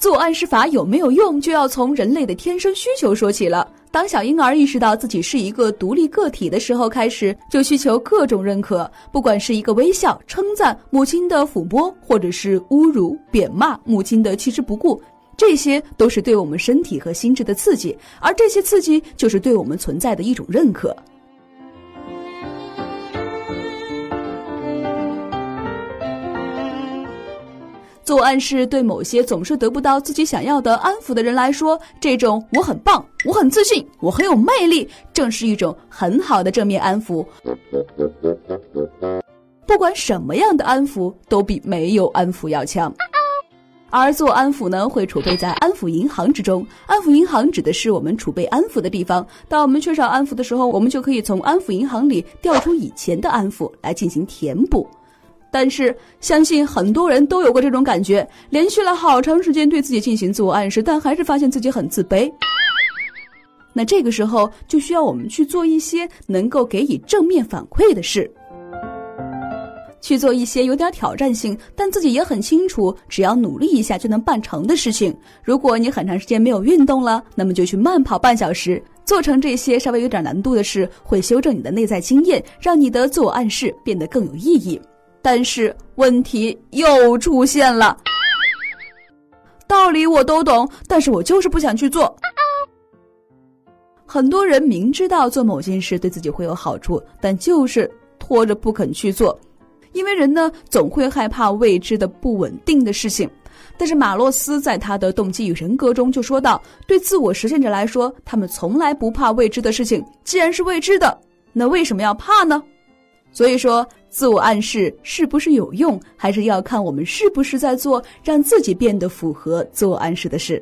自我暗示法有没有用，就要从人类的天生需求说起了。当小婴儿意识到自己是一个独立个体的时候，开始就需求各种认可，不管是一个微笑、称赞、母亲的抚摸，或者是侮辱、贬骂母亲的弃之不顾，这些都是对我们身体和心智的刺激，而这些刺激就是对我们存在的一种认可。自我暗示对某些总是得不到自己想要的安抚的人来说，这种“我很棒，我很自信，我很有魅力”，正是一种很好的正面安抚。不管什么样的安抚，都比没有安抚要强。而做安抚呢，会储备在安抚银行之中。安抚银行指的是我们储备安抚的地方。当我们缺少安抚的时候，我们就可以从安抚银行里调出以前的安抚来进行填补。但是，相信很多人都有过这种感觉，连续了好长时间对自己进行自我暗示，但还是发现自己很自卑。那这个时候就需要我们去做一些能够给予正面反馈的事，去做一些有点挑战性，但自己也很清楚，只要努力一下就能办成的事情。如果你很长时间没有运动了，那么就去慢跑半小时，做成这些稍微有点难度的事，会修正你的内在经验，让你的自我暗示变得更有意义。但是问题又出现了，道理我都懂，但是我就是不想去做。很多人明知道做某件事对自己会有好处，但就是拖着不肯去做，因为人呢总会害怕未知的不稳定的事情。但是马洛斯在他的动机与人格中就说到，对自我实现者来说，他们从来不怕未知的事情。既然是未知的，那为什么要怕呢？所以说。自我暗示是不是有用，还是要看我们是不是在做让自己变得符合自我暗示的事。